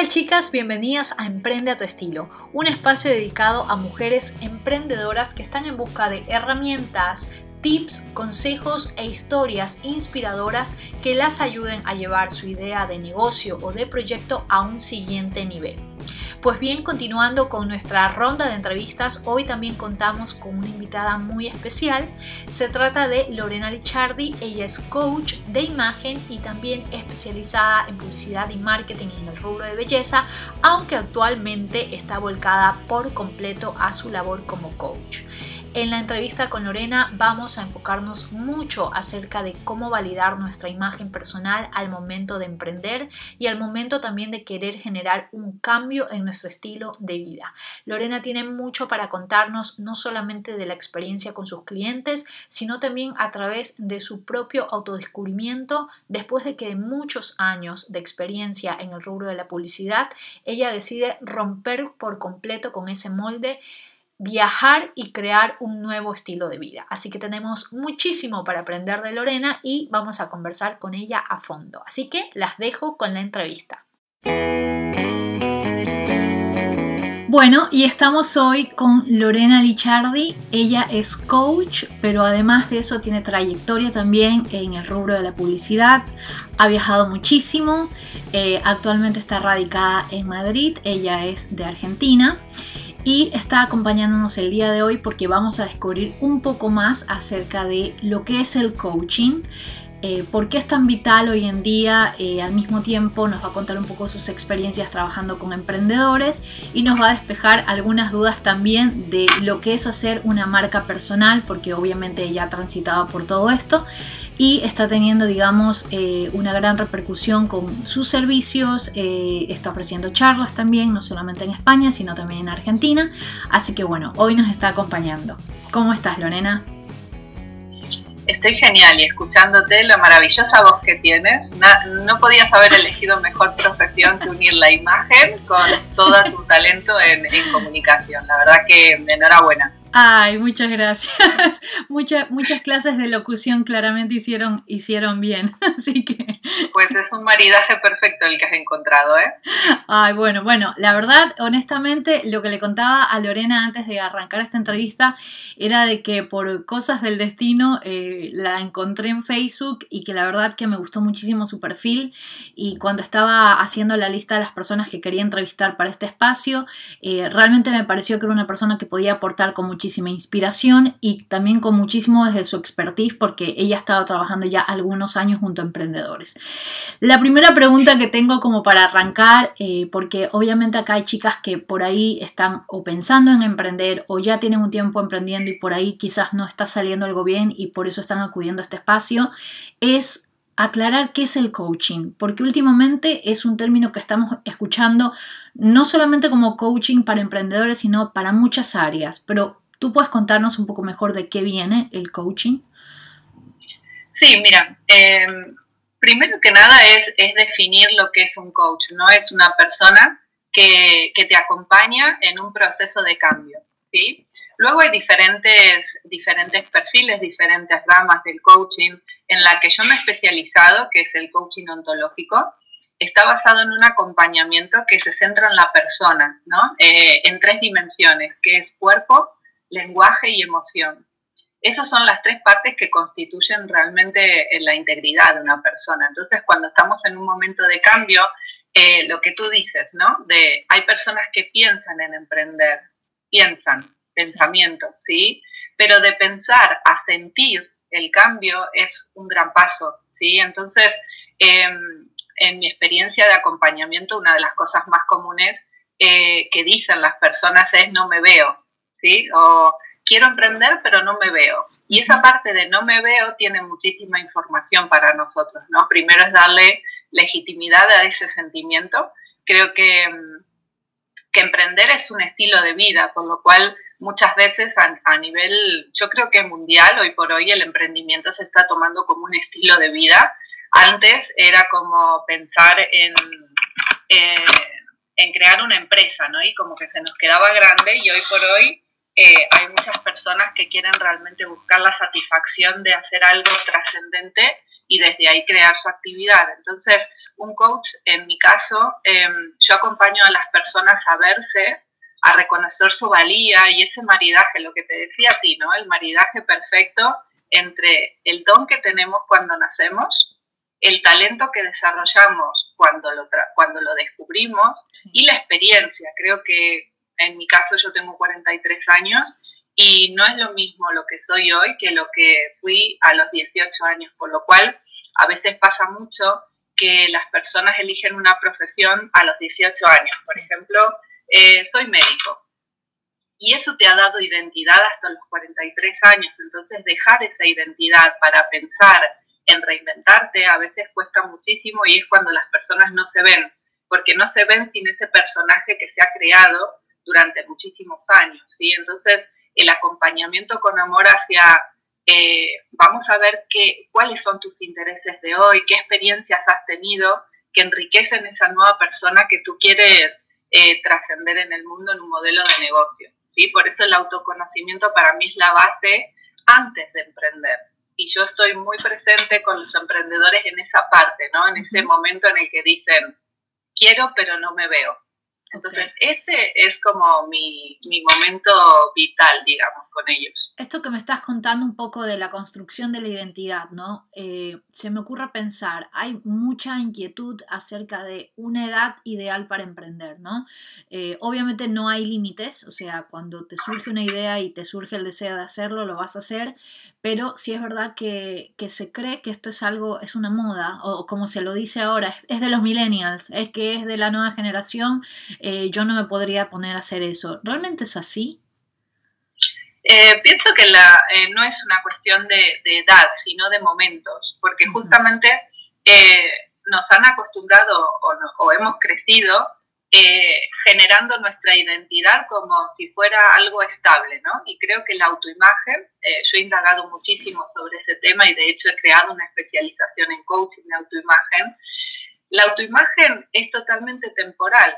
tal chicas? Bienvenidas a Emprende a tu estilo, un espacio dedicado a mujeres emprendedoras que están en busca de herramientas, tips, consejos e historias inspiradoras que las ayuden a llevar su idea de negocio o de proyecto a un siguiente nivel. Pues bien, continuando con nuestra ronda de entrevistas, hoy también contamos con una invitada muy especial. Se trata de Lorena Lichardi, ella es coach de imagen y también especializada en publicidad y marketing en el rubro de belleza, aunque actualmente está volcada por completo a su labor como coach. En la entrevista con Lorena vamos a enfocarnos mucho acerca de cómo validar nuestra imagen personal al momento de emprender y al momento también de querer generar un cambio en nuestro estilo de vida. Lorena tiene mucho para contarnos no solamente de la experiencia con sus clientes, sino también a través de su propio autodescubrimiento después de que muchos años de experiencia en el rubro de la publicidad, ella decide romper por completo con ese molde viajar y crear un nuevo estilo de vida. Así que tenemos muchísimo para aprender de Lorena y vamos a conversar con ella a fondo. Así que las dejo con la entrevista. Bueno, y estamos hoy con Lorena Lichardi. Ella es coach, pero además de eso tiene trayectoria también en el rubro de la publicidad. Ha viajado muchísimo. Eh, actualmente está radicada en Madrid. Ella es de Argentina y está acompañándonos el día de hoy porque vamos a descubrir un poco más acerca de lo que es el coaching, eh, por qué es tan vital hoy en día. Eh, al mismo tiempo nos va a contar un poco sus experiencias trabajando con emprendedores y nos va a despejar algunas dudas también de lo que es hacer una marca personal, porque obviamente ella ha transitado por todo esto y está teniendo, digamos, eh, una gran repercusión con sus servicios. está ofreciendo charlas también, no solamente en España, sino también en Argentina. Así que bueno, hoy nos está acompañando. ¿Cómo estás, Lorena? Estoy genial y escuchándote la maravillosa voz que tienes. No, podías haber elegido mejor profesión que unir la imagen con todo tu talento en, en comunicación. La verdad que enhorabuena. Ay, muchas gracias. muchas, muchas clases de locución claramente hicieron, hicieron bien, así que... Pues es un maridaje perfecto el que has encontrado, ¿eh? Ay, bueno, bueno, la verdad, honestamente, lo que le contaba a Lorena antes de arrancar esta entrevista era de que por cosas del destino eh, la encontré en Facebook y que la verdad que me gustó muchísimo su perfil y cuando estaba haciendo la lista de las personas que quería entrevistar para este espacio, eh, realmente me pareció que era una persona que podía aportar con muchísima inspiración y también con muchísimo desde su expertise porque ella ha estado trabajando ya algunos años junto a emprendedores. La primera pregunta que tengo como para arrancar, eh, porque obviamente acá hay chicas que por ahí están o pensando en emprender o ya tienen un tiempo emprendiendo y por ahí quizás no está saliendo algo bien y por eso están acudiendo a este espacio, es aclarar qué es el coaching, porque últimamente es un término que estamos escuchando no solamente como coaching para emprendedores, sino para muchas áreas, pero ¿Tú puedes contarnos un poco mejor de qué viene el coaching? Sí, mira, em, primero que nada es, definir lo que es un coach, ¿no? Es una persona que, te acompaña en un proceso de cambio, ¿sí? Luego hay diferentes, diferentes perfiles, diferentes ramas del coaching. En la que yo me he especializado, que es el coaching ontológico, está basado en un acompañamiento que se centra en la persona, ¿no? Eh, en tres dimensiones, que es cuerpo, lenguaje y emoción. Esas son las tres partes que constituyen realmente eh, la integridad de una persona. Entonces, cuando estamos en un momento de cambio, eh, lo que tú dices, ¿no? De hay personas que piensan en emprender, piensan, pensamiento, ¿sí? Pero de pensar a sentir el cambio es un gran paso, ¿sí? Entonces, em, en mi experiencia de acompañamiento, una de las cosas más comunes eh, que dicen las personas es no me veo, ¿sí? O quiero emprender, pero no me veo. Y esa parte de no me veo tiene muchísima información para nosotros, ¿no? Primero es darle legitimidad a ese sentimiento. Creo que, mm, que emprender es un estilo de vida, por lo cual muchas veces a, nivel, yo creo que mundial, hoy por hoy el emprendimiento se está tomando como un estilo de vida. Antes era como pensar en, en crear una empresa, ¿no? Y como que se nos quedaba grande y hoy por hoy eh, hay muchas personas que quieren realmente buscar la satisfacción de hacer algo trascendente y desde ahí crear su actividad. Entonces, un coach, en mi caso, em, yo acompaño a las personas a verse, a reconocer su valía y ese maridaje, lo que te decía a ti, ¿no? El maridaje perfecto entre el don que tenemos cuando nacemos, el talento que desarrollamos cuando lo, cuando lo descubrimos y la experiencia. Creo que en mi caso yo tengo 43 años y no es lo mismo lo que soy hoy que lo que fui a los 18 años, por lo cual a veces pasa mucho que las personas eligen una profesión a los 18 años. Por ejemplo, eh, soy médico. Y eso te ha dado identidad hasta los 43 años. Entonces, dejar esa identidad para pensar en reinventarte a veces cuesta muchísimo y es cuando las personas no se ven, porque no se ven sin ese personaje que se ha creado durante muchísimos años. ¿sí? Entonces, el acompañamiento con amor hacia eh, vamos a ver qué, cuáles son tus intereses de hoy, qué experiencias has tenido que enriquecen esa nueva persona que tú quieres eh, trascender en el mundo en un modelo de negocio. ¿sí? Por eso el autoconocimiento para mí es la base antes de emprender. Y yo estoy muy presente con los emprendedores en esa parte, ¿no? En ese momento en el que dicen, quiero pero no me veo. Entonces, ese es como mi, mi momento vital, digamos, con ellos esto que me estás contando un poco de la construcción de la identidad, ¿no? Eh, se me ocurre pensar, hay mucha inquietud acerca de una edad ideal para emprender, ¿no? Eh, obviamente no hay límites, o sea, cuando te surge una idea y te surge el deseo de hacerlo, lo vas a hacer, pero sí es verdad que, se cree que esto es algo, es una moda, o como se lo dice ahora, es de los millennials, es que es de la nueva generación, eh, yo no me podría poner a hacer eso. ¿Realmente es así? Eh, pienso que la, eh, no es una cuestión de, edad, sino de momentos, porque justamente eh, nos han acostumbrado o, hemos crecido generando nuestra identidad como si fuera algo estable, ¿no? Y creo que la autoimagen, yo he indagado muchísimo sobre ese tema y de hecho he creado una especialización en coaching de autoimagen. La autoimagen es totalmente temporal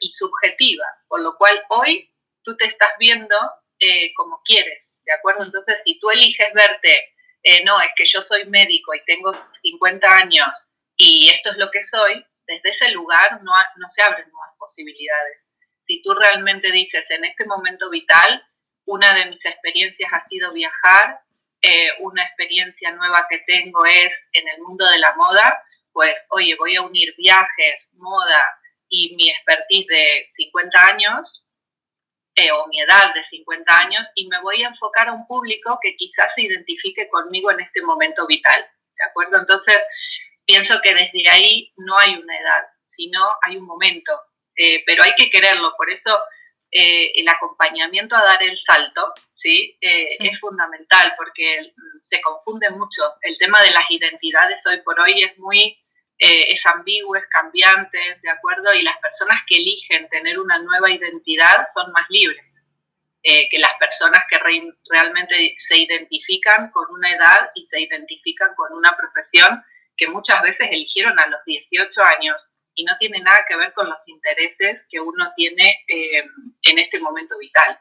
y subjetiva, por lo cual hoy tú te estás viendo eh, como quieres, ¿de acuerdo? Entonces, si tú eliges verte, eh, no, es que yo soy médico y tengo 50 años y esto es lo que soy, desde ese lugar no, se abren nuevas posibilidades. Si tú realmente dices, en este momento vital, una de mis experiencias ha sido viajar, eh, una experiencia nueva que tengo es en el mundo de la moda, pues oye, voy a unir viajes, moda y mi expertise de 50 años eh, o mi edad de 50 años y me voy a enfocar a un público que quizás se identifique conmigo en este momento vital. ¿De acuerdo? Entonces, pienso que desde ahí no hay una edad, sino hay un momento, eh, pero hay que quererlo. Por eso eh, el acompañamiento a dar el salto ¿sí? es fundamental porque se confunde mucho. El tema de las identidades hoy por hoy es muy eh, es ambiguo, es cambiante, ¿de acuerdo? Y las personas que eligen tener una nueva identidad son más libres eh, que las personas que realmente se identifican con una edad y se identifican con una profesión que muchas veces eligieron a los 18 años y no tiene nada que ver con los intereses que uno tiene eh, en este momento vital.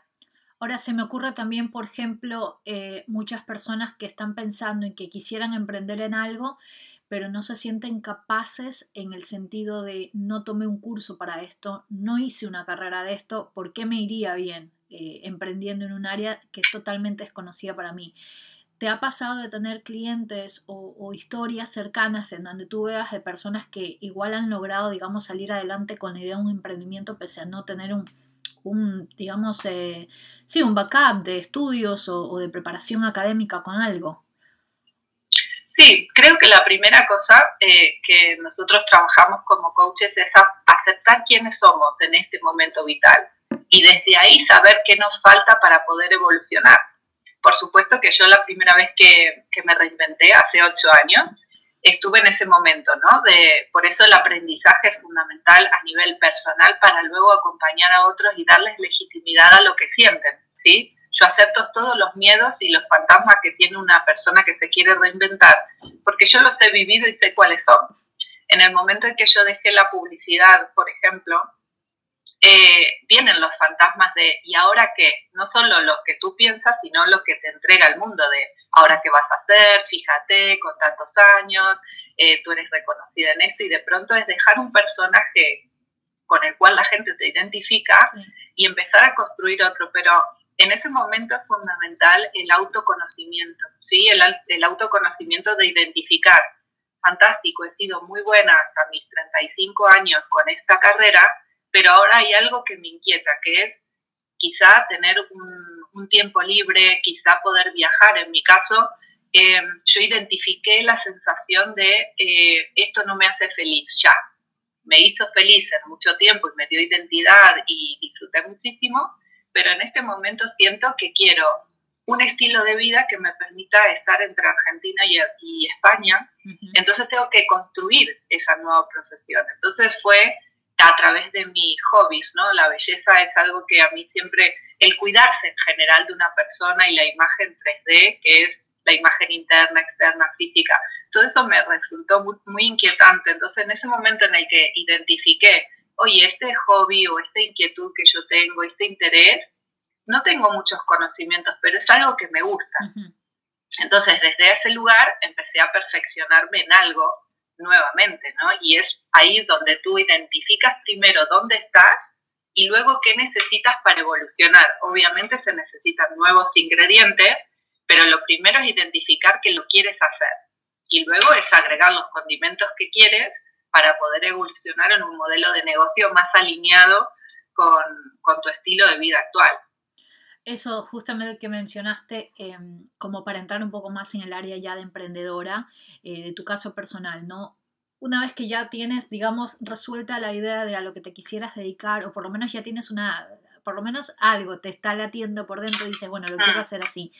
Ahora se me ocurre también, por ejemplo, muchas personas que están pensando en que quisieran emprender en algo pero no se sienten capaces en el sentido de no tomé un curso para esto, no hice una carrera de esto, ¿por qué me iría bien eh, emprendiendo en un área que es totalmente desconocida para mí? ¿Te ha pasado de tener clientes o, historias cercanas en donde tú veas de personas que igual han logrado, digamos, salir adelante con la idea de un emprendimiento pese a no tener un, digamos, eh, sí, un backup de estudios o de preparación académica con algo? Sí, creo que la primera cosa eh, que nosotros trabajamos como coaches es aceptar quiénes somos en este momento vital y desde ahí saber qué nos falta para poder evolucionar. Por supuesto que yo la primera vez que, que me reinventé, hace ocho años, estuve en ese momento, ¿no? De, por eso el aprendizaje es fundamental a nivel personal para luego acompañar a otros y darles legitimidad a lo que sienten, ¿sí? yo acepto todos los miedos y los fantasmas que tiene una persona que se quiere reinventar, porque yo los he vivido y sé cuáles son. En el momento en que yo dejé la publicidad, por ejemplo, eh, vienen los fantasmas de, ¿y ahora qué? No solo lo que tú piensas, sino lo que te entrega el mundo de, ahora qué vas a hacer, fíjate, con tantos años, eh, tú eres reconocida en esto y de pronto es dejar un personaje con el cual la gente te identifica y empezar a construir otro, pero en ese momento es fundamental el autoconocimiento, ¿sí? El, el autoconocimiento de identificar, fantástico, he sido muy buena hasta mis 35 años con esta carrera, pero ahora hay algo que me inquieta, que es quizá tener un, tiempo libre, quizá poder viajar. En mi caso, em, yo identifiqué la sensación de eh, esto no me hace feliz ya. Me hizo feliz en mucho tiempo y me dio identidad y disfruté muchísimo, pero en este momento siento que quiero un estilo de vida que me permita estar entre Argentina y, España. Entonces tengo que construir esa nueva profesión. Entonces fue a través de mis hobbies, ¿no? La belleza es algo que a mí siempre, el cuidarse en general de una persona y la imagen 3D, que es la imagen interna, externa, física, todo eso me resultó muy, inquietante. Entonces, en ese momento en el que identifiqué, oye, este hobby o esta inquietud que yo tengo, este interés, no tengo muchos conocimientos, pero es algo que me gusta. Entonces, desde ese lugar empecé a perfeccionarme en algo nuevamente, ¿no? Y es ahí donde tú identificas primero dónde estás y luego qué necesitas para evolucionar. Obviamente se necesitan nuevos ingredientes, pero lo primero es identificar que lo quieres hacer y luego es agregar los condimentos que quieres para poder evolucionar en un modelo de negocio más alineado con, con tu estilo de vida actual. Eso justamente que mencionaste, em, como para entrar un poco más en el área ya de emprendedora, eh, de tu caso personal, ¿no? Una vez que ya tienes, digamos, resuelta la idea de a lo que te quisieras dedicar, o por lo menos ya tienes una, por lo menos algo te está latiendo por dentro y dices, bueno, lo quiero hacer así.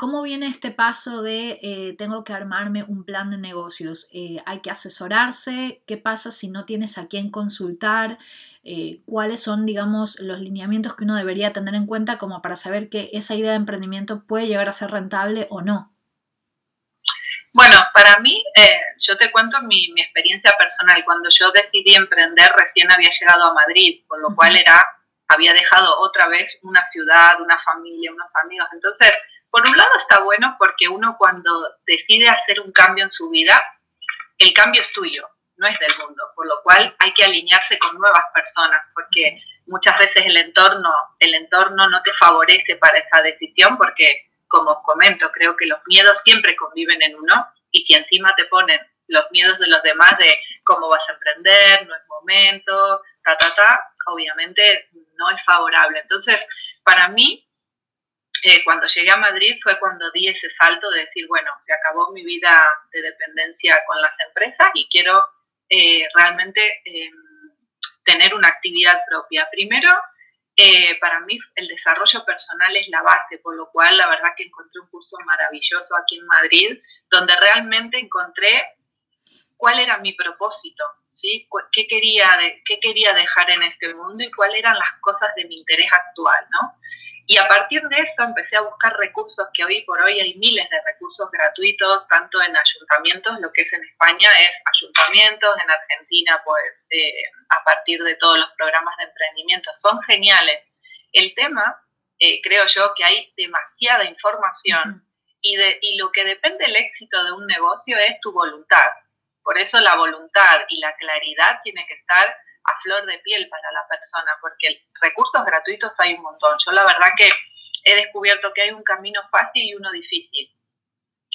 ¿Cómo viene este paso de eh, tengo que armarme un plan de negocios? Eh, ¿Hay que asesorarse? ¿Qué pasa si no tienes a quién consultar? Eh, cuáles son, digamos, los lineamientos que uno debería tener en cuenta como para saber que esa idea de emprendimiento puede llegar a ser rentable o no. Bueno, para mí, eh, yo te cuento mi, experiencia personal. Cuando yo decidí emprender, recién había llegado a Madrid, por lo cual era, había dejado otra vez una ciudad, una familia, unos amigos. Entonces, por un lado está bueno porque uno cuando decide hacer un cambio en su vida, el cambio es tuyo no es del mundo, por lo cual hay que alinearse con nuevas personas, porque muchas veces el entorno, el entorno no te favorece para esa decisión, porque como os comento, creo que los miedos siempre conviven en uno, y si encima te ponen los miedos de los demás de cómo vas a emprender, no es momento, ta, ta, ta, obviamente no es favorable. Entonces, para mí, eh, cuando llegué a Madrid fue cuando di ese salto de decir, bueno, se acabó mi vida de dependencia con las empresas y quiero eh, realmente em, tener una actividad propia. Primero, eh, para mí el desarrollo personal es la base, por lo cual la verdad que encontré un curso maravilloso aquí en Madrid, donde realmente encontré cuál era mi propósito, ¿sí? ¿Qué quería, qué quería dejar en este mundo y cuáles eran las cosas de mi interés actual, ¿no? Y a partir de eso empecé a buscar recursos que hoy por hoy hay miles de recursos gratuitos, tanto en ayuntamientos, lo que es en España es ayuntamientos, en Argentina pues eh, a partir de todos los programas de emprendimiento, son geniales. El tema, eh, creo yo, que hay demasiada información y, de, y lo que depende del éxito de un negocio es tu voluntad. Por eso la voluntad y la claridad tiene que estar a flor de piel para la persona, porque recursos gratuitos hay un montón. Yo la verdad que he descubierto que hay un camino fácil y uno difícil.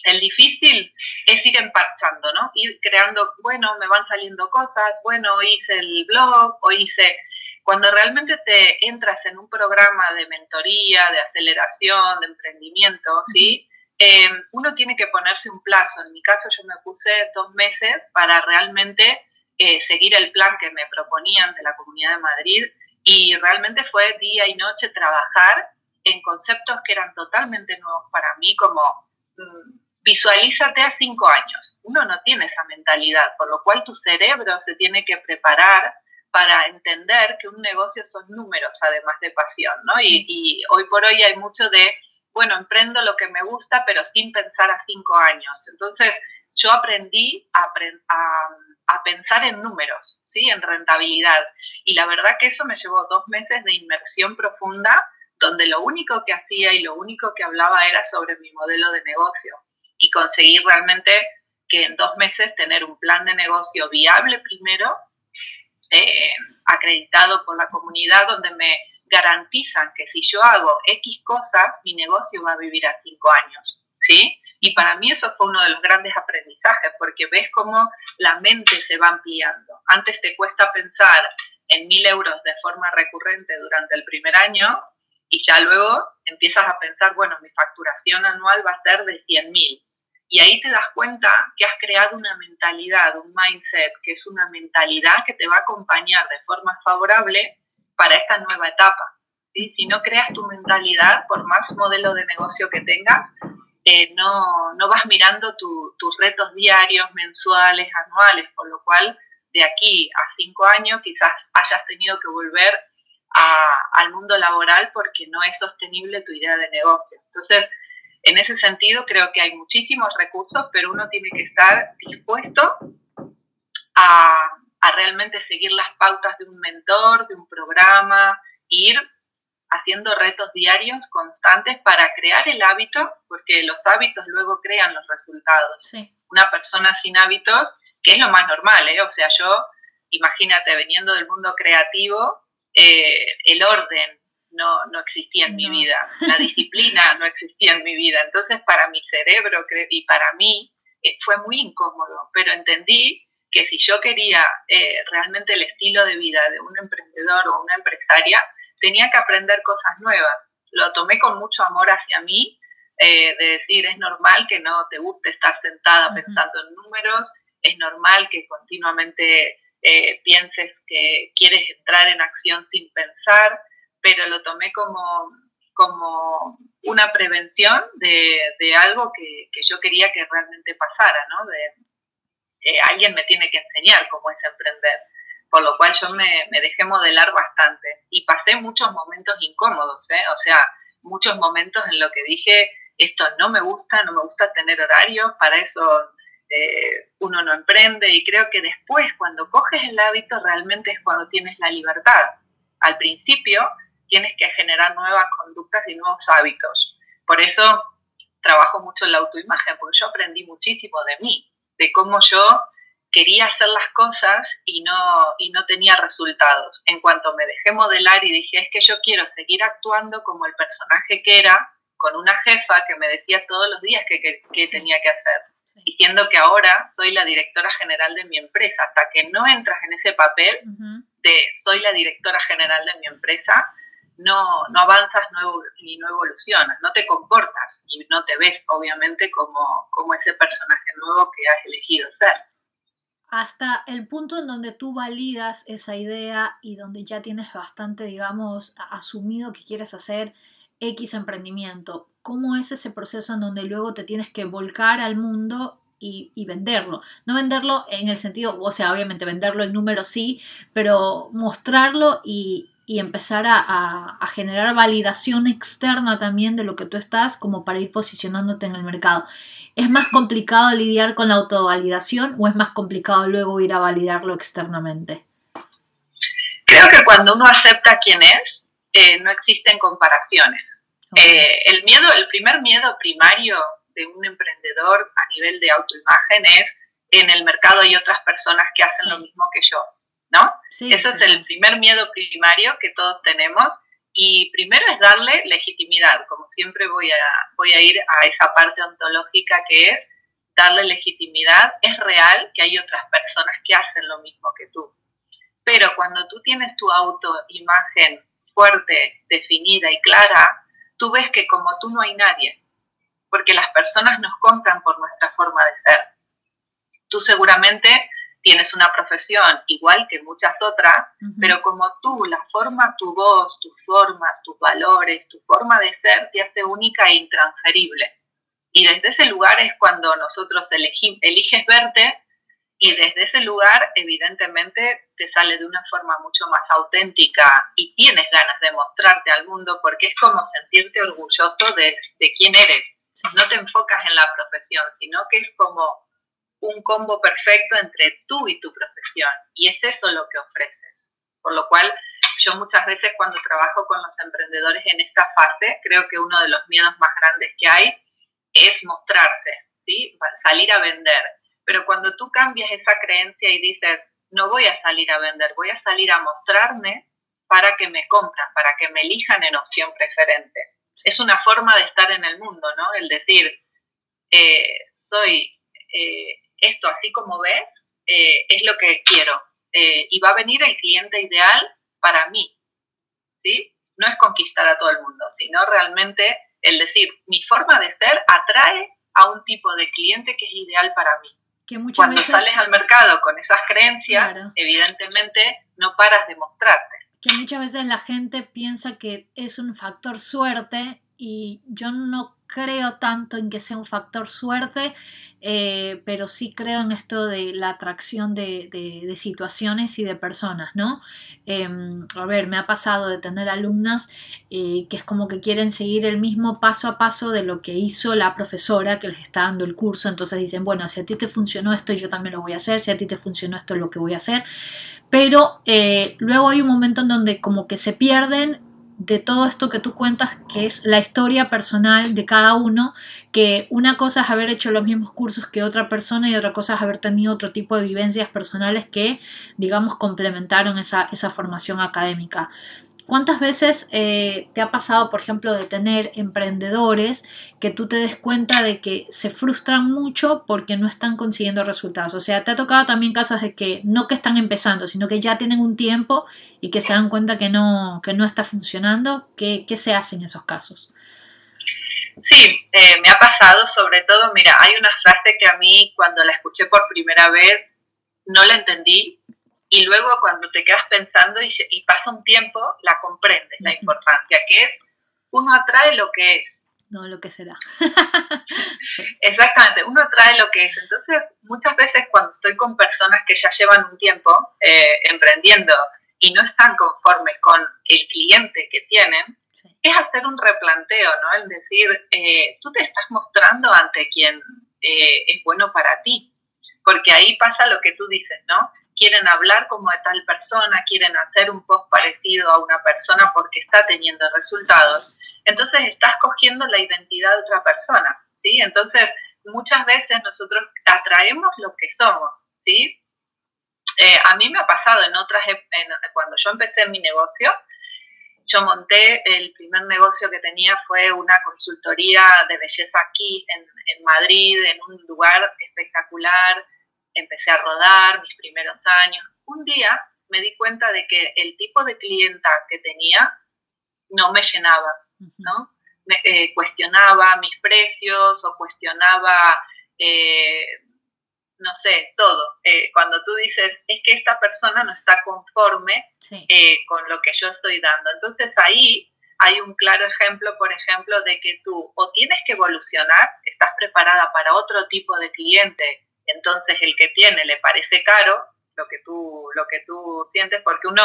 El difícil es ir emparchando, ¿no? Ir creando, bueno, me van saliendo cosas, bueno, hice el blog, o hice... Cuando realmente te entras en un programa de mentoría, de aceleración, de emprendimiento, ¿sí? Eh, uno tiene que ponerse un plazo. En mi caso yo me puse dos meses para realmente eh, seguir el plan que me proponían de la Comunidad de Madrid y realmente fue día y noche trabajar en conceptos que eran totalmente nuevos para mí, como mm, visualízate a cinco años. Uno no tiene esa mentalidad, por lo cual tu cerebro se tiene que preparar para entender que un negocio son números, además de pasión, ¿no? Y, y hoy por hoy hay mucho de, bueno, emprendo lo que me gusta, pero sin pensar a cinco años. Entonces, yo aprendí a, pensar en números, ¿sí? en rentabilidad. Y la verdad que eso me llevó dos meses de inmersión profunda donde lo único que hacía y lo único que hablaba era sobre mi modelo de negocio y conseguir realmente que en dos meses tener un plan de negocio viable primero, eh, acreditado por la comunidad, donde me garantizan que si yo hago X cosas, mi negocio va a vivir a cinco años, Y para mí eso fue uno de los grandes aprendizajes, porque ves cómo la mente se va ampliando. Antes te cuesta pensar en mil euros de forma recurrente durante el primer año y ya luego empiezas a pensar, bueno, mi facturación anual va a ser de 100 mil. Y ahí te das cuenta que has creado una mentalidad, un mindset, que es una mentalidad que te va a acompañar de forma favorable para esta nueva etapa. ¿sí? Si no creas tu mentalidad, por más modelo de negocio que tengas, eh, no, no, vas mirando tus retos diarios, mensuales, anuales, por lo cual de aquí a cinco años quizás hayas tenido que volver al mundo laboral porque no es sostenible tu idea de negocio. Entonces, en ese sentido, creo que hay muchísimos recursos, pero uno tiene que estar dispuesto a, a realmente seguir las pautas de un mentor, de un programa, ir haciendo retos diarios constantes para crear el hábito, porque los hábitos luego crean los resultados. Una persona sin hábitos, que es lo más normal, ¿eh? o sea, yo, imagínate, veniendo del mundo creativo, eh, el orden no, no existía en mi vida, la disciplina no existía en mi vida. Entonces, para mi cerebro y para mí eh, fue muy incómodo, pero entendí que si yo quería eh, realmente el estilo de vida de un emprendedor o una empresaria, tenía que aprender cosas nuevas. Lo tomé con mucho amor hacia mí, eh, de decir, es normal que no te guste estar sentada pensando en números, es normal que continuamente eh, pienses que quieres entrar en acción sin pensar, pero lo tomé como, como una prevención de, de algo que, que, yo quería que realmente pasara, ¿no? De, eh, alguien me tiene que enseñar cómo es emprender por lo cual yo me, dejé modelar bastante y pasé muchos momentos incómodos, ¿eh? o sea, muchos momentos en los que dije, esto no me gusta, no me gusta tener horarios, para eso eh, uno no emprende y creo que después cuando coges el hábito realmente es cuando tienes la libertad. Al principio tienes que generar nuevas conductas y nuevos hábitos. Por eso trabajo mucho en la autoimagen, porque yo aprendí muchísimo de mí, de cómo yo quería hacer las cosas y no, y no tenía resultados. En cuanto me dejé modelar y dije, es que yo quiero seguir actuando como el personaje que era, con una jefa que me decía todos los días qué que, tenía que hacer, diciendo que ahora soy la directora general de mi empresa. Hasta que no entras en ese papel de soy la directora general de mi empresa, no, no avanzas no, ni no evolucionas, no te comportas y no te ves, obviamente, como, como ese personaje nuevo que has elegido ser hasta el punto en donde tú validas esa idea y donde ya tienes bastante, digamos, asumido que quieres hacer X emprendimiento. ¿Cómo es ese proceso en donde luego te tienes que volcar al mundo y, venderlo? No venderlo en el sentido, o sea, obviamente venderlo en número sí, pero mostrarlo y, empezar a, a, generar validación externa también de lo que tú estás como para ir posicionándote en el mercado. ¿Es más complicado lidiar con la autovalidación o es más complicado luego ir a validarlo externamente? Creo que cuando uno acepta quién es, eh, no existen comparaciones. Eh, el miedo, el primer miedo primario de un emprendedor a nivel de autoimagen es en el mercado hay otras personas que hacen lo mismo que yo, ¿no? Sí, Eso es el primer miedo primario que todos tenemos y primero es darle legitimidad, como siempre voy a, voy a ir a esa parte ontológica que es darle legitimidad. Es real que hay otras personas que hacen lo mismo que tú. Pero cuando tú tienes tu autoimagen fuerte, definida y clara, tú ves que como tú no hay nadie, porque las personas nos compran por nuestra forma de ser. Tú seguramente tienes una profesión igual que muchas otras, pero como tú, la forma, tu voz, tus formas, tus valores, tu forma de ser te hace única e intransferible. Y desde ese lugar es cuando nosotros eliges verte y desde ese lugar evidentemente te sale de una forma mucho más auténtica y tienes ganas de mostrarte al mundo porque es como sentirte orgulloso de, de quién eres. No te enfocas en la profesión, sino que es como un combo perfecto entre tú y tu profesión. Y es eso lo que ofreces. Por lo cual yo muchas veces cuando trabajo con los emprendedores en esta fase, creo que uno de los miedos más grandes que hay es mostrarse, ¿sí? Salir a vender. Pero cuando tú cambias esa creencia y dices, no voy a salir a vender, voy a salir a mostrarme para que me compran, para que me elijan en opción preferente. Es una forma de estar en el mundo, ¿no? El decir, eh, soy eh, esto así como ves, eh, es lo que quiero. y va a venir el cliente ideal para mí, ¿sí? No es conquistar a todo el mundo, sino realmente el decir, mi forma de ser atrae a un tipo de cliente que es ideal para mí. Que Cuando sales al mercado con esas creencias, evidentemente no paras de mostrarte. Que muchas veces la gente piensa que es un factor suerte y yo no creo tanto en que sea un factor suerte, eh, pero sí creo en esto de la atracción de, situaciones y de personas, ¿no? Em, a ver, me ha pasado de tener alumnas eh, que es como que quieren seguir el mismo paso a paso de lo que hizo la profesora que les está dando el curso, entonces dicen, bueno, si a ti te funcionó esto, yo también lo voy a hacer, si a ti te funcionó esto, es lo que voy a hacer, pero eh, luego hay un momento en donde como que se pierden de todo esto que tú cuentas, que es la historia personal de cada uno, que una cosa es haber hecho los mismos cursos que otra persona y otra cosa es haber tenido otro tipo de vivencias personales que, digamos, complementaron esa, esa formación académica. ¿Cuántas veces eh, te ha pasado, por ejemplo, de tener emprendedores que tú te des cuenta de que se frustran mucho porque no están consiguiendo resultados? O sea, te ha tocado también casos de que no que están empezando, sino que ya tienen un tiempo y que se dan cuenta que no, que no está funcionando. ¿Qué, qué se hace en esos casos? Sí, eh, me ha pasado sobre todo, mira, hay una frase que a mí cuando la escuché por primera vez no la entendí y luego cuando te quedas pensando y, pasa un tiempo, la comprendes, la importancia, que es uno atrae lo que es. No lo que será. Exactamente, uno atrae lo que es. Entonces, muchas veces cuando estoy con personas que ya llevan un tiempo eh, emprendiendo y no están conformes con el cliente que tienen, es hacer un replanteo, ¿no? El decir, eh, tú te estás mostrando ante quien eh, es bueno para ti, porque ahí pasa lo que tú dices, ¿no? Quieren hablar como de tal persona, quieren hacer un post parecido a una persona porque está teniendo resultados. Entonces estás cogiendo la identidad de otra persona, ¿sí? Entonces muchas veces nosotros atraemos lo que somos, ¿sí? Eh, a mí me ha pasado en otras, cuando yo empecé mi negocio, yo monté, el primer negocio que tenía fue una consultoría de belleza aquí en, en Madrid, en un lugar espectacular, empecé a rodar mis primeros años. Un día me di cuenta de que el tipo de clienta que tenía no me llenaba, ¿no? Me, eh, cuestionaba mis precios o cuestionaba, eh, no sé, todo. Eh, cuando tú dices, es que esta persona no está conforme con lo que yo estoy dando. Entonces ahí hay un claro ejemplo, por ejemplo, de que tú o tienes que evolucionar, estás preparada para otro tipo de cliente entonces el que tiene le parece caro lo que tú, lo que tú sientes, porque uno,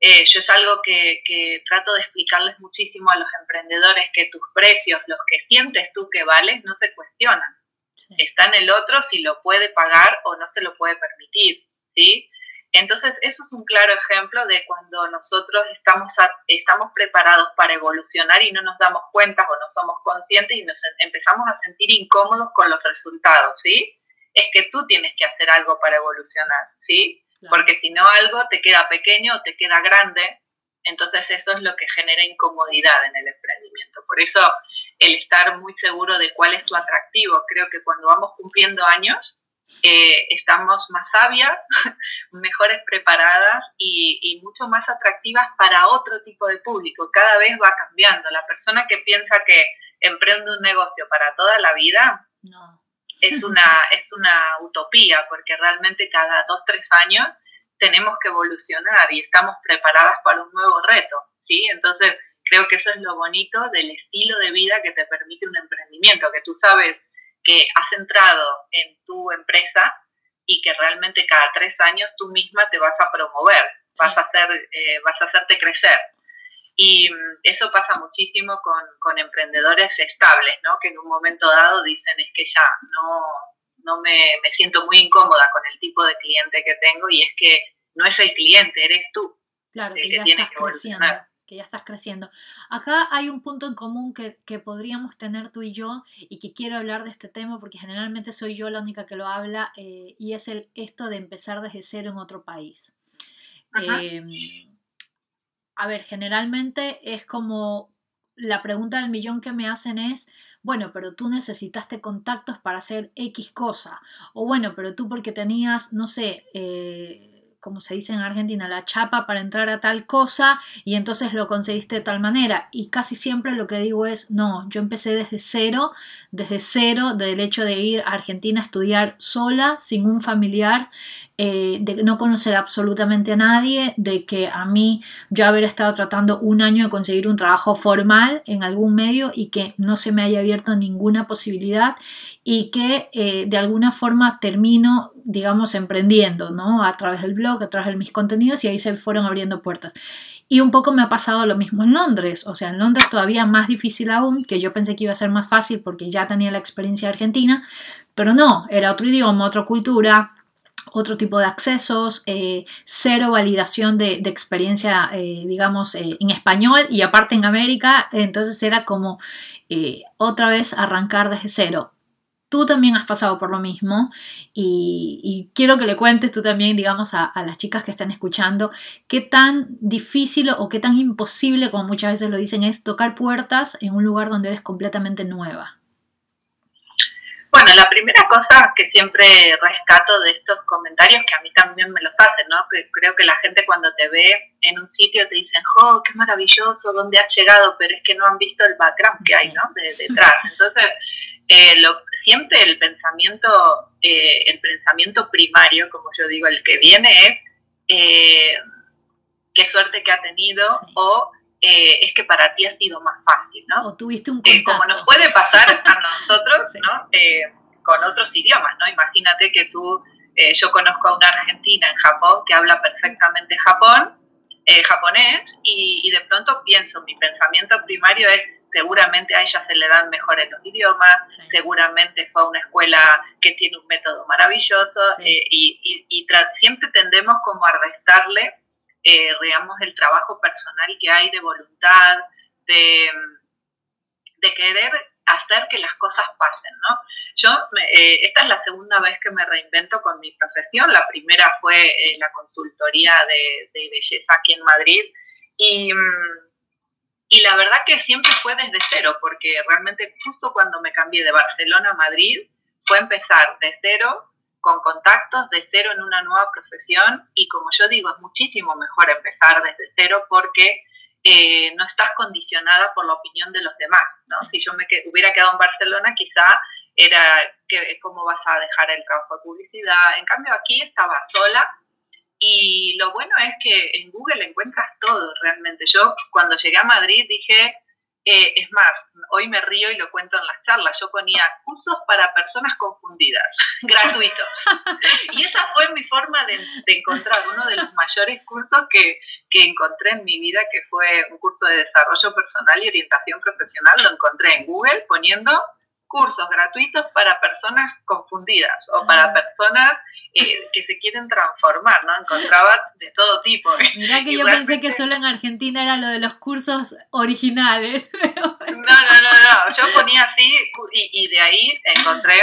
eh, yo es algo que, trato de explicarles muchísimo a los emprendedores, que tus precios, los que sientes tú que vales, no se cuestionan. Está en el otro si lo puede pagar o no se lo puede permitir, ¿sí? Entonces, eso es un claro ejemplo de cuando nosotros estamos, estamos preparados para evolucionar y no nos damos cuenta o no somos conscientes y nos empezamos a sentir incómodos con los resultados, ¿sí? Es que tú tienes que hacer algo para evolucionar, ¿sí? Porque si no algo te queda pequeño o te queda grande, entonces eso es lo que genera incomodidad en el emprendimiento. Por eso el estar muy seguro de cuál es tu atractivo, creo que cuando vamos cumpliendo años, eh, estamos más sabias, mejores preparadas y, y, mucho más atractivas para otro tipo de público. Cada vez va cambiando. La persona que piensa que emprende un negocio para toda la vida, no es una, es una utopía, porque realmente cada dos, tres años tenemos que evolucionar y estamos preparadas para un nuevo reto, ¿sí? Entonces, creo que eso es lo bonito del estilo de vida que te permite un emprendimiento, que tú sabes que has entrado en tu empresa y que realmente cada tres años tú misma te vas a promover, vas, a hacer, eh, vas a hacerte crecer. Y mm, eso pasa muchísimo con, con, emprendedores estables, ¿no? Que en un momento dado dicen es que ya no, no me, me, siento muy incómoda con el tipo de cliente que tengo y es que no es el cliente, eres tú. Claro, que, ya estás creciendo, que ya estás creciendo. Acá hay un punto en común que, podríamos tener tú y yo y que quiero hablar de este tema porque generalmente soy yo la única que lo habla eh, y es el esto de empezar desde cero en otro país. Em, a ver, generalmente es como la pregunta del millón que me hacen es, bueno, pero tú necesitaste contactos para hacer X cosa. O bueno, pero tú porque tenías, no sé, eh, como se dice en Argentina, la chapa para entrar a tal cosa y entonces lo conseguiste de tal manera. Y casi siempre lo que digo es, no, yo empecé desde cero, desde cero, del hecho de ir a Argentina a estudiar sola, sin un familiar, eh, de no conocer absolutamente a nadie, de que a mí yo haber estado tratando un año de conseguir un trabajo formal en algún medio y que no se me haya abierto ninguna posibilidad y que eh, de alguna forma termino, digamos, emprendiendo, ¿no? A través del blog, a través de mis contenidos y ahí se fueron abriendo puertas. Y un poco me ha pasado lo mismo en Londres, o sea, en Londres todavía más difícil aún, que yo pensé que iba a ser más fácil porque ya tenía la experiencia argentina, pero no, era otro idioma, otra cultura, otro tipo de accesos, eh, cero validación de, experiencia, eh, digamos, en español y aparte en América, entonces era como otra vez arrancar desde cero tú también has pasado por lo mismo y, quiero que le cuentes tú también, digamos, a, las chicas que están escuchando, qué tan difícil o qué tan imposible, como muchas veces lo dicen, es tocar puertas en un lugar donde eres completamente nueva. Bueno, la primera cosa que siempre rescato de estos comentarios, que a mí también me los hacen, ¿no? Que creo que la gente cuando te ve en un sitio te dicen, ¡oh, qué maravilloso! ¿Dónde has llegado? Pero es que no han visto el background que hay, ¿no? De, detrás. Entonces, eh, lo, siempre el pensamiento, eh, el pensamiento primario, como yo digo, el que viene es eh, qué suerte que ha tenido o es que para ti ha sido más fácil, ¿no? O tuviste un contacto. como nos puede pasar a nosotros, ¿no? con otros idiomas, ¿no? Imagínate que tú, yo conozco a una argentina en Japón que habla perfectamente Japón, japonés, y, y de pronto pienso, mi pensamiento primario es, seguramente a ella se le dan mejores los idiomas, seguramente fue a una escuela que tiene un método maravilloso eh, y, siempre tendemos como a restarle, eh, digamos, el trabajo personal que hay de voluntad, de, de querer hacer que las cosas pasen, ¿no? Yo, eh, esta es la segunda vez que me reinvento con mi profesión, la primera fue la consultoría de, de, belleza aquí en Madrid y... Y la verdad que siempre fue desde cero, porque realmente justo cuando me cambié de Barcelona a Madrid, fue empezar de cero, con contactos, de cero en una nueva profesión. Y como yo digo, es muchísimo mejor empezar desde cero porque eh, no estás condicionada por la opinión de los demás. ¿no? Si yo me hubiera quedado en Barcelona, quizá era que, cómo vas a dejar el trabajo de publicidad. En cambio, aquí estaba sola y lo bueno es que en Google encuentras todo realmente. Yo cuando llegué a Madrid dije, eh, es más, hoy me río y lo cuento en las charlas, yo ponía cursos para personas confundidas, gratuitos. y esa fue mi forma de, encontrar uno de los mayores cursos que, que, encontré en mi vida, que fue un curso de desarrollo personal y orientación profesional. Lo encontré en Google poniendo cursos gratuitos para personas confundidas o para ah. personas eh, que se quieren transformar, ¿no? Encontraba de todo tipo. Mirá que yo pensé que solo en Argentina era lo de los cursos originales. No, no, no, no, yo ponía así y, de ahí encontré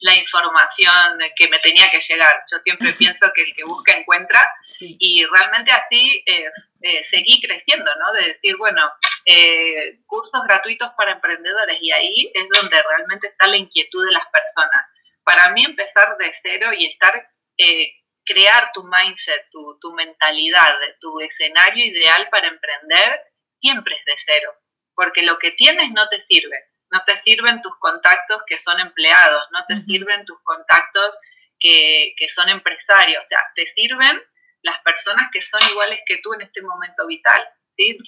la información que me tenía que llegar. Yo siempre pienso que el que busca encuentra y realmente así eh, eh, seguí creciendo, ¿no? De decir, bueno, eh, cursos gratuitos para emprendedores y ahí es donde realmente está la inquietud de las personas. Para mí empezar de cero y estar, eh, crear tu mindset, tu, tu mentalidad, tu escenario ideal para emprender, siempre es de cero, porque lo que tienes no te sirve. No te sirven tus contactos que son empleados, no te sirven tus contactos que, que son empresarios, o sea, te sirven las personas que son iguales que tú en este momento vital.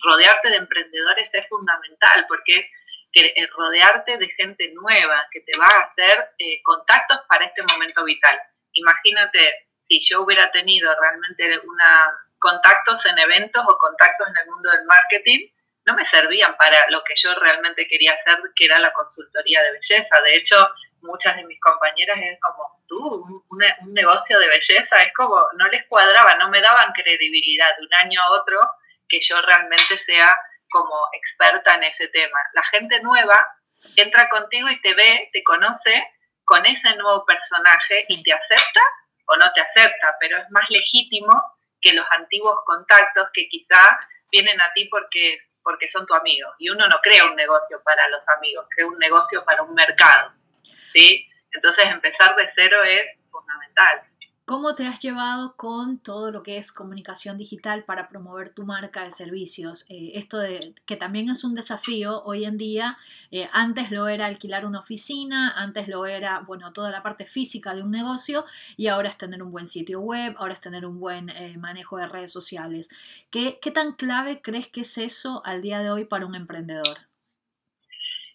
Rodearte de emprendedores es fundamental porque es eh, rodearte de gente nueva que te va a hacer eh, contactos para este momento vital. Imagínate si yo hubiera tenido realmente una, contactos en eventos o contactos en el mundo del marketing, no me servían para lo que yo realmente quería hacer, que era la consultoría de belleza. De hecho, muchas de mis compañeras es como, tú, un, negocio de belleza, es como, no les cuadraba, no me daban credibilidad de un año a otro que yo realmente sea como experta en ese tema. La gente nueva entra contigo y te ve, te conoce con ese nuevo personaje y te acepta o no te acepta, pero es más legítimo que los antiguos contactos que quizá vienen a ti porque, porque son tu amigo. Y uno no crea un negocio para los amigos, crea un negocio para un mercado. ¿sí? Entonces empezar de cero es fundamental. ¿Cómo te has llevado con todo lo que es comunicación digital para promover tu marca de servicios? Eh, esto de que también es un desafío hoy en día. Eh, antes lo era alquilar una oficina, antes lo era, bueno, toda la parte física de un negocio y ahora es tener un buen sitio web, ahora es tener un buen eh, manejo de redes sociales. ¿Qué, ¿Qué tan clave crees que es eso al día de hoy para un emprendedor?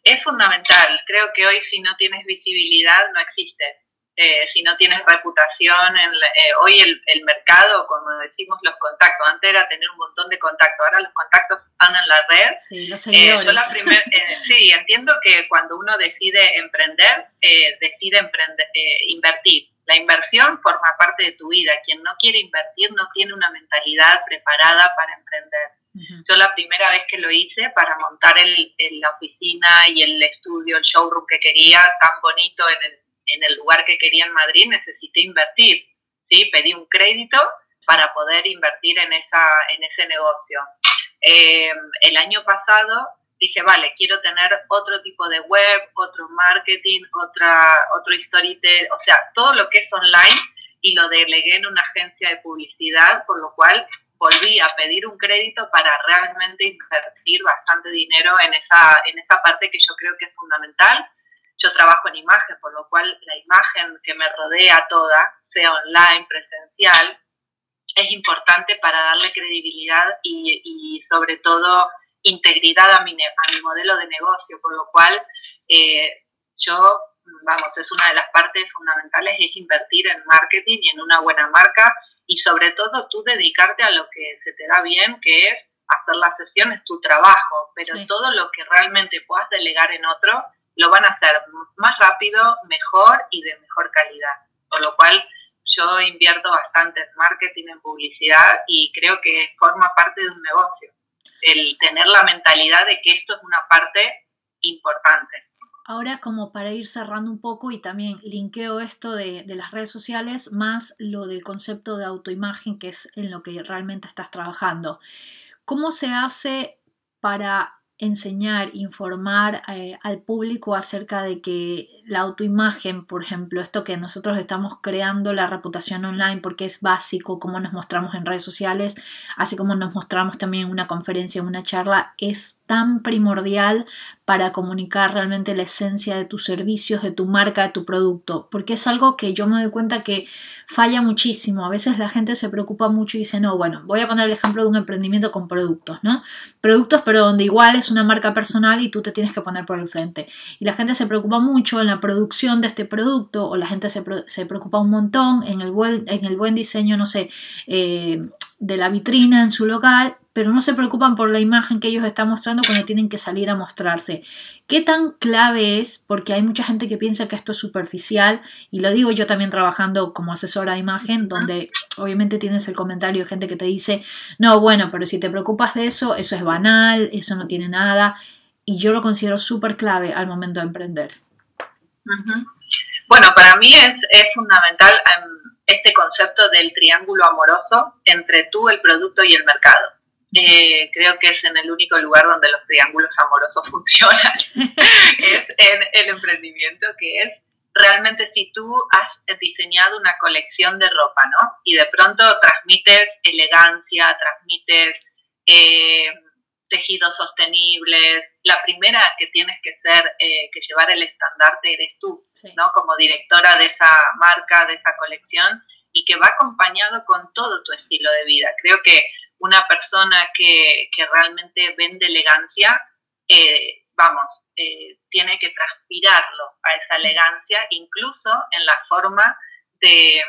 Es fundamental. Creo que hoy si no tienes visibilidad no existes eh, si no tienes reputación, en eh, hoy el, el, mercado, como decimos, los contactos, antes era tener un montón de contactos, ahora los contactos están en la red. Sí, los eh, seguidores. sí, entiendo que cuando uno decide emprender, decide emprender, invertir. La inversión forma parte de tu vida. Quien no quiere invertir no tiene una mentalidad preparada para emprender. Yo la primera vez que lo hice para montar el, la oficina y el estudio, el showroom que quería, tan bonito en el en el lugar que quería en Madrid necesité invertir, ¿sí? Pedí un crédito para poder invertir en, esa, en ese negocio. Em, el año pasado dije, vale, quiero tener otro tipo de web, otro marketing, otra, otro storytelling, o sea, todo lo que es online y lo delegué en una agencia de publicidad, por lo cual volví a pedir un crédito para realmente invertir bastante dinero en esa, en esa parte que yo creo que es fundamental yo trabajo en imagen, por lo cual la imagen que me rodea toda, sea online, presencial, es importante para darle credibilidad y, sobre todo integridad a mi, a mi modelo de negocio, por lo cual eh, yo, vamos, es una de las partes fundamentales, es invertir en marketing y en una buena marca y sobre todo tú dedicarte a lo que se te da bien, que es hacer las sesiones, tu trabajo, pero todo lo que realmente puedas delegar en otro, lo van a hacer más rápido, mejor y de mejor calidad. Por lo cual yo invierto bastante en marketing, en publicidad y creo que forma parte de un negocio. El tener la mentalidad de que esto es una parte importante. Ahora, como para ir cerrando un poco y también linkeo esto de, de, las redes sociales más lo del concepto de autoimagen, que es en lo que realmente estás trabajando. ¿Cómo se hace para enseñar, informar eh, al público acerca de que la autoimagen, por ejemplo, esto que nosotros estamos creando la reputación online porque es básico, como nos mostramos en redes sociales, así como nos mostramos también en una conferencia, en una charla, es tan primordial para comunicar realmente la esencia de tus servicios, de tu marca, de tu producto, porque es algo que yo me doy cuenta que falla muchísimo. A veces la gente se preocupa mucho y dice, no, bueno, voy a poner el ejemplo de un emprendimiento con productos, ¿no? Productos, pero donde igual es una marca personal y tú te tienes que poner por el frente. Y la gente se preocupa mucho en la producción de este producto o la gente se, preocupa un montón en el buen, en el buen diseño, no sé, eh, de la vitrina en su local, pero no se preocupan por la imagen que ellos están mostrando cuando tienen que salir a mostrarse. ¿Qué tan clave es? Porque hay mucha gente que piensa que esto es superficial y lo digo yo también trabajando como asesora de imagen, donde obviamente tienes el comentario de gente que te dice, no, bueno, pero si te preocupas de eso, eso es banal, eso no tiene nada. Y yo lo considero súper clave al momento de emprender. Bueno, para mí es, es fundamental este concepto del triángulo amoroso entre tú, el producto y el mercado. Eh, creo que es en el único lugar donde los triángulos amorosos funcionan, es en el emprendimiento, que es realmente si tú has diseñado una colección de ropa, ¿no? Y de pronto transmites elegancia, transmites eh, tejidos sostenibles, la primera que tienes que ser, eh, que llevar el estandarte eres tú, ¿no? Como directora de esa marca, de esa colección, y que va acompañado con todo tu estilo de vida. Creo que una persona que, realmente vende elegancia, eh, vamos, eh, tiene que transpirarlo a esa elegancia, incluso en la forma de,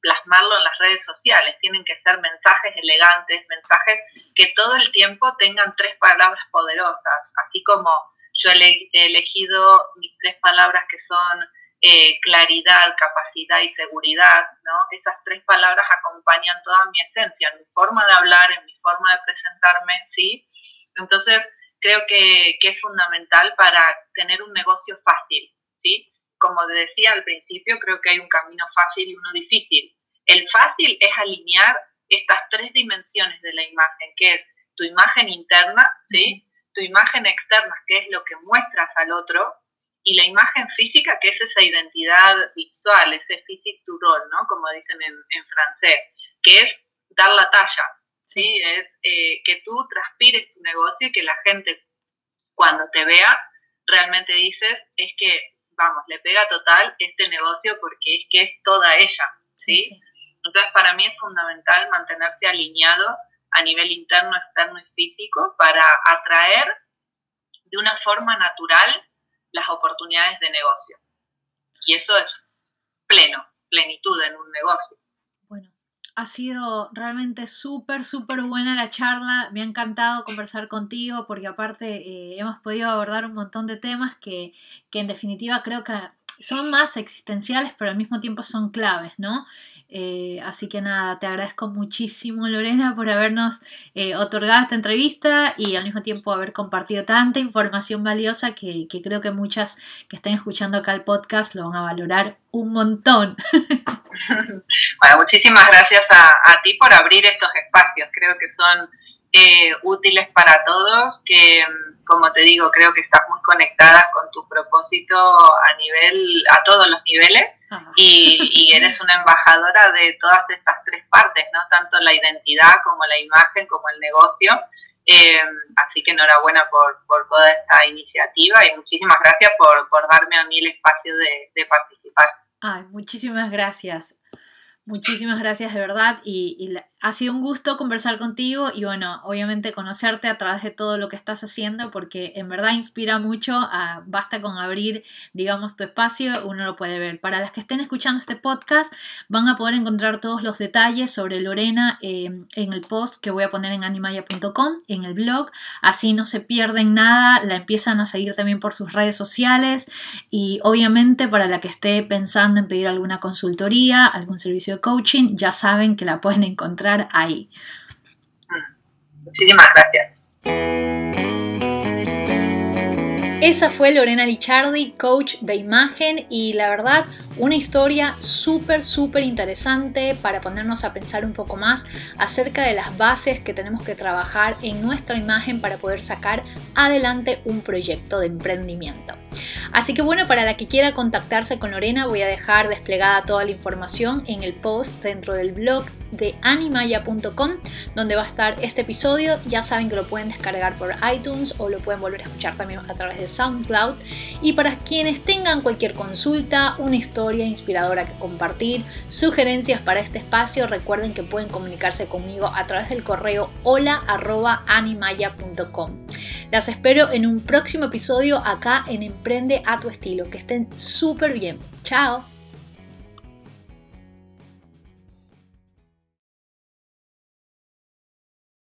plasmarlo en las redes sociales. Tienen que ser mensajes elegantes, mensajes que todo el tiempo tengan tres palabras poderosas, así como yo he elegido mis tres palabras que son eh, claridad, capacidad y seguridad, ¿no? Esas tres palabras acompañan toda mi esencia, mi forma de hablar, en mi forma de presentarme, ¿sí? Entonces, creo que, que es fundamental para tener un negocio fácil, ¿sí? Como decía al principio, creo que hay un camino fácil y uno difícil. El fácil es alinear estas tres dimensiones de la imagen, que es tu imagen interna, ¿sí? Tu imagen externa, que es lo que muestras al otro, y la imagen física, que es esa identidad visual, ese physique du role, ¿no? Como dicen en, en francés, que es dar la talla, ¿sí? Es eh, que tú transpires tu negocio y que la gente cuando te vea realmente dices, es que, vamos, le pega total este negocio porque es que es toda ella, ¿sí? Entonces, para mí es fundamental mantenerse alineado a nivel interno, externo y físico para atraer de una forma natural las oportunidades de negocio. Y eso es pleno, plenitud en un negocio. Bueno, ha sido realmente súper, súper buena la charla. Me ha encantado conversar contigo porque aparte eh, hemos podido abordar un montón de temas que, que en definitiva creo que son más existenciales, pero al mismo tiempo son claves, ¿no? Eh, así que nada, te agradezco muchísimo Lorena por habernos eh, otorgado esta entrevista y al mismo tiempo haber compartido tanta información valiosa que, creo que muchas que estén escuchando acá el podcast lo van a valorar un montón. bueno, muchísimas gracias a, a ti por abrir estos espacios, creo que son eh, útiles para todos, que como te digo, creo que estás muy conectada con tu propósito a nivel, a todos los niveles y, eres una embajadora de todas estas tres partes, ¿no? Tanto la identidad como la imagen como el negocio. Eh, así que enhorabuena por, por, toda esta iniciativa y muchísimas gracias por, por darme a mí el espacio de, de participar. Ay, muchísimas gracias. Muchísimas gracias de verdad y, ha sido un gusto conversar contigo y bueno, obviamente conocerte a través de todo lo que estás haciendo porque en verdad inspira mucho, basta con abrir digamos tu espacio, uno lo puede ver. Para las que estén escuchando este podcast van a poder encontrar todos los detalles sobre Lorena eh, en el post que voy a poner en animaya.com, en el blog, así no se pierden nada, la empiezan a seguir también por sus redes sociales y obviamente para la que esté pensando en pedir alguna consultoría, algún servicio coaching, ya saben que la pueden encontrar ahí. Muchísimas gracias. Esa fue Lorena Lichardi, coach de imagen y la verdad una historia súper, súper interesante para ponernos a pensar un poco más acerca de las bases que tenemos que trabajar en nuestra imagen para poder sacar adelante un proyecto de emprendimiento. Así que bueno, para la que quiera contactarse con Lorena voy a dejar desplegada toda la información en el post dentro del blog de animaya.com donde va a estar este episodio. Ya saben que lo pueden descargar por iTunes o lo pueden volver a escuchar también a través de SoundCloud. Y para quienes tengan cualquier consulta, una historia inspiradora que compartir, sugerencias para este espacio, recuerden que pueden comunicarse conmigo a través del correo hola.animaya.com. Las espero en un próximo episodio acá en Emprende a tu estilo. Que estén súper bien. Chao.